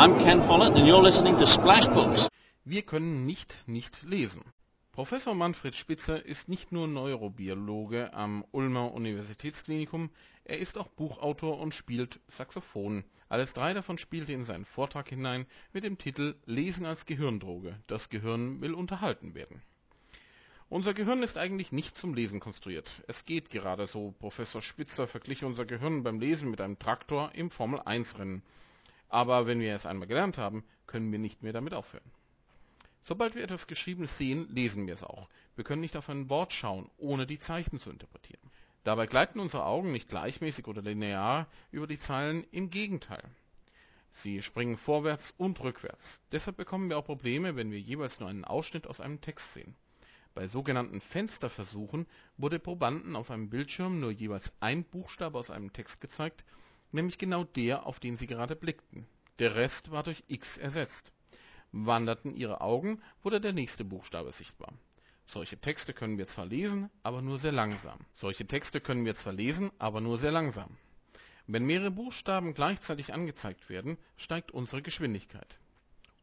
I'm Ken Follett and you're listening to Splash Books. Wir können nicht nicht lesen. Professor Manfred Spitzer ist nicht nur Neurobiologe am Ulmer Universitätsklinikum, er ist auch Buchautor und spielt Saxophon. Alles drei davon spielte in seinen Vortrag hinein mit dem Titel Lesen als Gehirndroge. Das Gehirn will unterhalten werden. Unser Gehirn ist eigentlich nicht zum Lesen konstruiert. Es geht gerade so. Professor Spitzer verglich unser Gehirn beim Lesen mit einem Traktor im Formel-1-Rennen. Aber wenn wir es einmal gelernt haben, können wir nicht mehr damit aufhören. Sobald wir etwas Geschriebenes sehen, lesen wir es auch. Wir können nicht auf ein Wort schauen, ohne die Zeichen zu interpretieren. Dabei gleiten unsere Augen nicht gleichmäßig oder linear über die Zeilen, im Gegenteil. Sie springen vorwärts und rückwärts. Deshalb bekommen wir auch Probleme, wenn wir jeweils nur einen Ausschnitt aus einem Text sehen. Bei sogenannten Fensterversuchen wurde Probanden auf einem Bildschirm nur jeweils ein Buchstabe aus einem Text gezeigt, nämlich genau der, auf den sie gerade blickten. Der Rest war durch X ersetzt. Wanderten ihre Augen, wurde der nächste Buchstabe sichtbar. Solche Texte können wir zwar lesen, aber nur sehr langsam. Solche Texte können wir zwar lesen, aber nur sehr langsam. Wenn mehrere Buchstaben gleichzeitig angezeigt werden, steigt unsere Geschwindigkeit.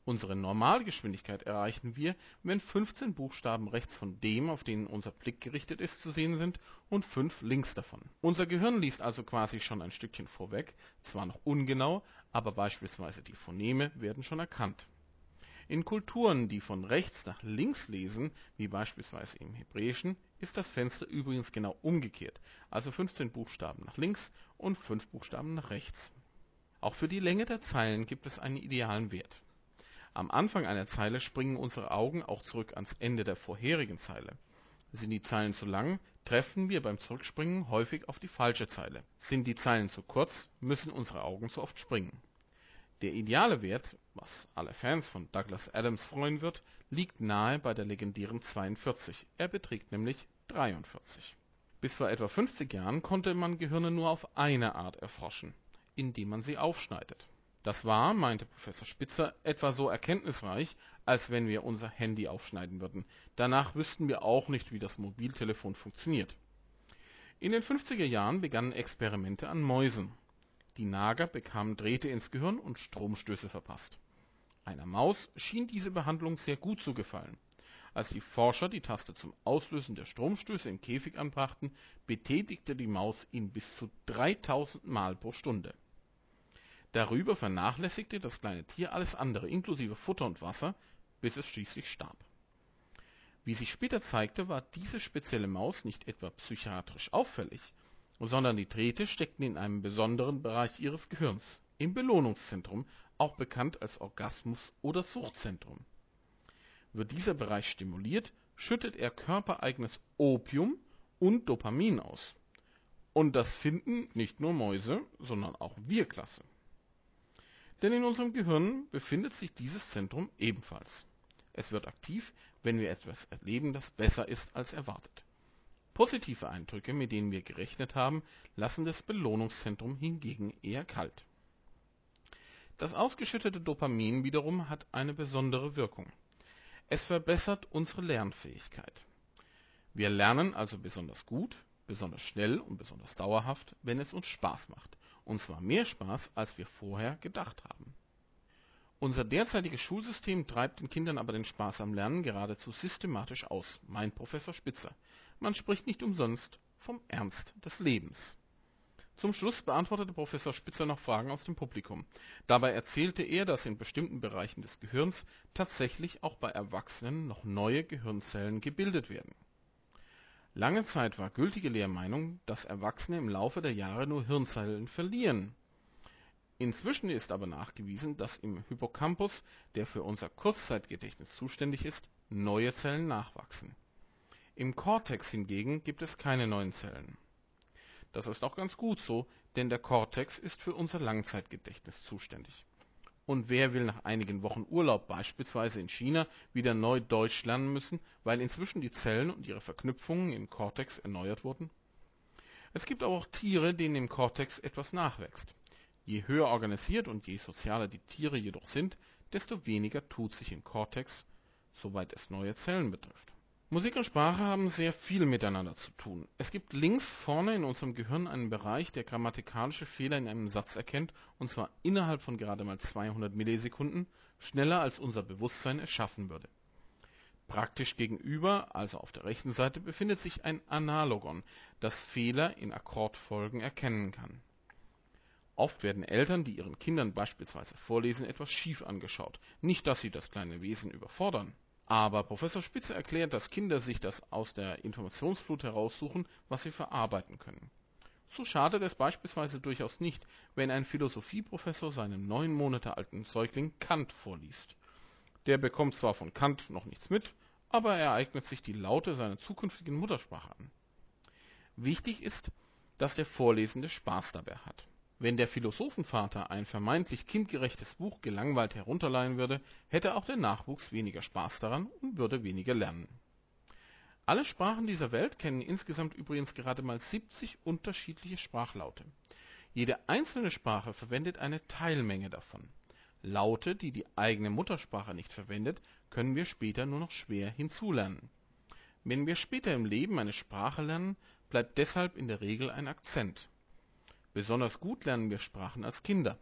Unsere Normalgeschwindigkeit erreichen wir, wenn 15 Buchstaben rechts von dem, auf den unser Blick gerichtet ist, zu sehen sind und 5 links davon. Unser Gehirn liest also quasi schon ein Stückchen vorweg, zwar noch ungenau, aber beispielsweise die Phoneme werden schon erkannt. In Kulturen, die von rechts nach links lesen, wie beispielsweise im Hebräischen, ist das Fenster übrigens genau umgekehrt, also 15 Buchstaben nach links und 5 Buchstaben nach rechts. Auch für die Länge der Zeilen gibt es einen idealen Wert am Anfang einer Zeile springen unsere Augen auch zurück ans Ende der vorherigen Zeile. Sind die Zeilen zu lang, treffen wir beim Zurückspringen häufig auf die falsche Zeile. Sind die Zeilen zu kurz, müssen unsere Augen zu oft springen. Der ideale Wert, was alle Fans von Douglas Adams freuen wird, liegt nahe bei der legendären 42. Er beträgt nämlich 43. Bis vor etwa 50 Jahren konnte man Gehirne nur auf eine Art erforschen, indem man sie aufschneidet. Das war, meinte Professor Spitzer, etwa so erkenntnisreich, als wenn wir unser Handy aufschneiden würden. Danach wüssten wir auch nicht, wie das Mobiltelefon funktioniert. In den 50er Jahren begannen Experimente an Mäusen. Die Nager bekamen Drähte ins Gehirn und Stromstöße verpasst. Einer Maus schien diese Behandlung sehr gut zu gefallen. Als die Forscher die Taste zum Auslösen der Stromstöße im Käfig anbrachten, betätigte die Maus ihn bis zu 3000 Mal pro Stunde. Darüber vernachlässigte das kleine Tier alles andere, inklusive Futter und Wasser, bis es schließlich starb. Wie sich später zeigte, war diese spezielle Maus nicht etwa psychiatrisch auffällig, sondern die Drähte steckten in einem besonderen Bereich ihres Gehirns, im Belohnungszentrum, auch bekannt als Orgasmus- oder Suchtzentrum. Wird dieser Bereich stimuliert, schüttet er körpereigenes Opium und Dopamin aus. Und das finden nicht nur Mäuse, sondern auch wir klasse. Denn in unserem Gehirn befindet sich dieses Zentrum ebenfalls. Es wird aktiv, wenn wir etwas erleben, das besser ist als erwartet. Positive Eindrücke, mit denen wir gerechnet haben, lassen das Belohnungszentrum hingegen eher kalt. Das ausgeschüttete Dopamin wiederum hat eine besondere Wirkung. Es verbessert unsere Lernfähigkeit. Wir lernen also besonders gut, besonders schnell und besonders dauerhaft, wenn es uns Spaß macht und zwar mehr Spaß, als wir vorher gedacht haben. Unser derzeitiges Schulsystem treibt den Kindern aber den Spaß am Lernen geradezu systematisch aus, meint Professor Spitzer. Man spricht nicht umsonst vom Ernst des Lebens. Zum Schluss beantwortete Professor Spitzer noch Fragen aus dem Publikum. Dabei erzählte er, dass in bestimmten Bereichen des Gehirns tatsächlich auch bei Erwachsenen noch neue Gehirnzellen gebildet werden Lange Zeit war gültige Lehrmeinung, dass Erwachsene im Laufe der Jahre nur Hirnzellen verlieren. Inzwischen ist aber nachgewiesen, dass im Hippocampus, der für unser Kurzzeitgedächtnis zuständig ist, neue Zellen nachwachsen. Im Cortex hingegen gibt es keine neuen Zellen. Das ist auch ganz gut so, denn der Cortex ist für unser Langzeitgedächtnis zuständig und wer will nach einigen Wochen Urlaub beispielsweise in China wieder neu Deutsch lernen müssen, weil inzwischen die Zellen und ihre Verknüpfungen im Kortex erneuert wurden? Es gibt aber auch Tiere, denen im Kortex etwas nachwächst. Je höher organisiert und je sozialer die Tiere jedoch sind, desto weniger tut sich im Kortex, soweit es neue Zellen betrifft. Musik und Sprache haben sehr viel miteinander zu tun. Es gibt links vorne in unserem Gehirn einen Bereich, der grammatikalische Fehler in einem Satz erkennt, und zwar innerhalb von gerade mal 200 Millisekunden, schneller als unser Bewusstsein es schaffen würde. Praktisch gegenüber, also auf der rechten Seite, befindet sich ein Analogon, das Fehler in Akkordfolgen erkennen kann. Oft werden Eltern, die ihren Kindern beispielsweise vorlesen, etwas schief angeschaut. Nicht, dass sie das kleine Wesen überfordern. Aber Professor Spitze erklärt, dass Kinder sich das aus der Informationsflut heraussuchen, was sie verarbeiten können. So schadet es beispielsweise durchaus nicht, wenn ein Philosophieprofessor seinem neun Monate alten Säugling Kant vorliest. Der bekommt zwar von Kant noch nichts mit, aber er eignet sich die Laute seiner zukünftigen Muttersprache an. Wichtig ist, dass der Vorlesende Spaß dabei hat. Wenn der Philosophenvater ein vermeintlich kindgerechtes Buch gelangweilt herunterleihen würde, hätte auch der Nachwuchs weniger Spaß daran und würde weniger lernen. Alle Sprachen dieser Welt kennen insgesamt übrigens gerade mal 70 unterschiedliche Sprachlaute. Jede einzelne Sprache verwendet eine Teilmenge davon. Laute, die die eigene Muttersprache nicht verwendet, können wir später nur noch schwer hinzulernen. Wenn wir später im Leben eine Sprache lernen, bleibt deshalb in der Regel ein Akzent. Besonders gut lernen wir Sprachen als Kinder.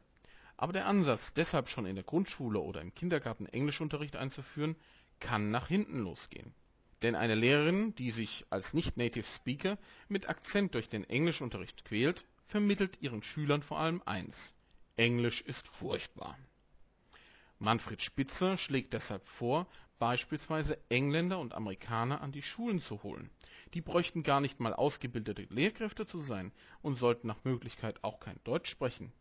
Aber der Ansatz, deshalb schon in der Grundschule oder im Kindergarten Englischunterricht einzuführen, kann nach hinten losgehen. Denn eine Lehrerin, die sich als Nicht-Native Speaker mit Akzent durch den Englischunterricht quält, vermittelt ihren Schülern vor allem eins. Englisch ist furchtbar. Manfred Spitzer schlägt deshalb vor, beispielsweise Engländer und Amerikaner an die Schulen zu holen. Die bräuchten gar nicht mal ausgebildete Lehrkräfte zu sein und sollten nach Möglichkeit auch kein Deutsch sprechen.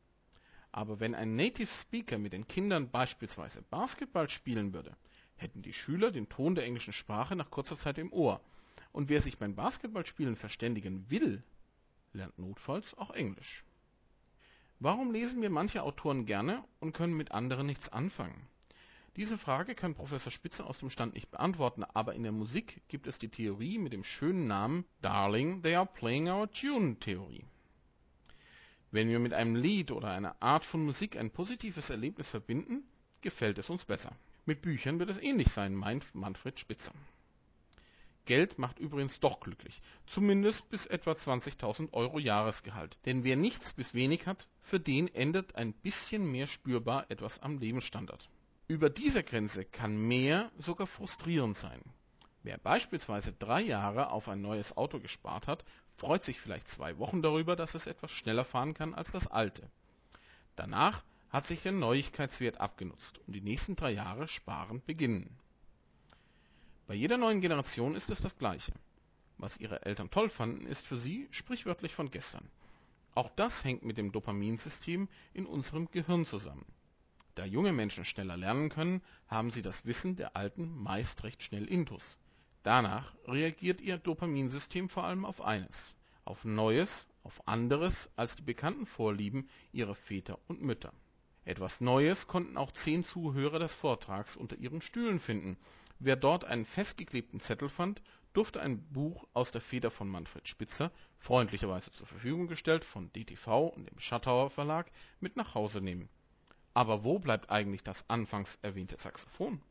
Aber wenn ein Native Speaker mit den Kindern beispielsweise Basketball spielen würde, hätten die Schüler den Ton der englischen Sprache nach kurzer Zeit im Ohr. Und wer sich beim Basketballspielen verständigen will, lernt notfalls auch Englisch. Warum lesen wir manche Autoren gerne und können mit anderen nichts anfangen? Diese Frage kann Professor Spitzer aus dem Stand nicht beantworten, aber in der Musik gibt es die Theorie mit dem schönen Namen Darling, they are playing our tune Theorie. Wenn wir mit einem Lied oder einer Art von Musik ein positives Erlebnis verbinden, gefällt es uns besser. Mit Büchern wird es ähnlich sein, meint Manfred Spitzer. Geld macht übrigens doch glücklich. Zumindest bis etwa 20.000 Euro Jahresgehalt. Denn wer nichts bis wenig hat, für den ändert ein bisschen mehr spürbar etwas am Lebensstandard. Über dieser Grenze kann mehr sogar frustrierend sein. Wer beispielsweise drei Jahre auf ein neues Auto gespart hat, freut sich vielleicht zwei Wochen darüber, dass es etwas schneller fahren kann als das alte. Danach hat sich der Neuigkeitswert abgenutzt und die nächsten drei Jahre sparen beginnen. Bei jeder neuen Generation ist es das Gleiche. Was ihre Eltern toll fanden, ist für sie sprichwörtlich von gestern. Auch das hängt mit dem Dopaminsystem in unserem Gehirn zusammen. Da junge Menschen schneller lernen können, haben sie das Wissen der Alten meist recht schnell intus. Danach reagiert ihr Dopaminsystem vor allem auf eines, auf Neues, auf anderes als die bekannten Vorlieben ihrer Väter und Mütter. Etwas Neues konnten auch zehn Zuhörer des Vortrags unter ihren Stühlen finden, Wer dort einen festgeklebten Zettel fand, durfte ein Buch aus der Feder von Manfred Spitzer, freundlicherweise zur Verfügung gestellt von DTV und dem Schattauer Verlag, mit nach Hause nehmen. Aber wo bleibt eigentlich das anfangs erwähnte Saxophon?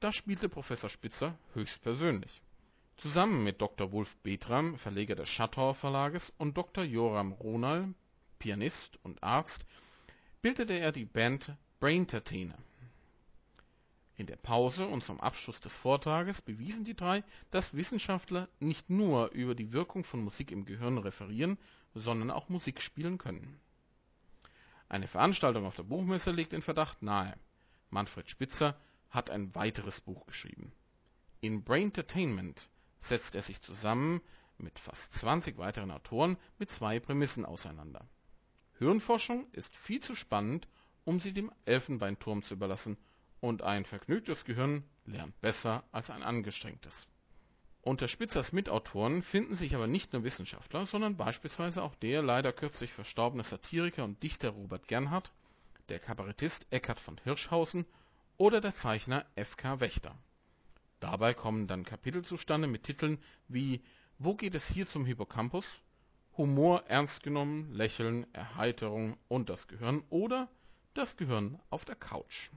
Das spielte Professor Spitzer höchstpersönlich. Zusammen mit Dr. Wolf Betram, Verleger des Schattauer Verlages, und Dr. Joram Ronal, Pianist und Arzt, bildete er die Band Braintertainer. In der Pause und zum Abschluss des Vortrages bewiesen die drei, dass Wissenschaftler nicht nur über die Wirkung von Musik im Gehirn referieren, sondern auch Musik spielen können. Eine Veranstaltung auf der Buchmesse legt den Verdacht nahe. Manfred Spitzer hat ein weiteres Buch geschrieben. In Braintertainment setzt er sich zusammen mit fast 20 weiteren Autoren mit zwei Prämissen auseinander. Hirnforschung ist viel zu spannend, um sie dem Elfenbeinturm zu überlassen und ein vergnügtes Gehirn lernt besser als ein angestrengtes. Unter Spitzers Mitautoren finden sich aber nicht nur Wissenschaftler, sondern beispielsweise auch der leider kürzlich verstorbene Satiriker und Dichter Robert Gernhardt, der Kabarettist Eckhard von Hirschhausen oder der Zeichner F.K. Wächter. Dabei kommen dann Kapitel zustande mit Titeln wie Wo geht es hier zum Hippocampus? Humor ernst genommen, Lächeln, Erheiterung und das Gehirn oder Das Gehirn auf der Couch.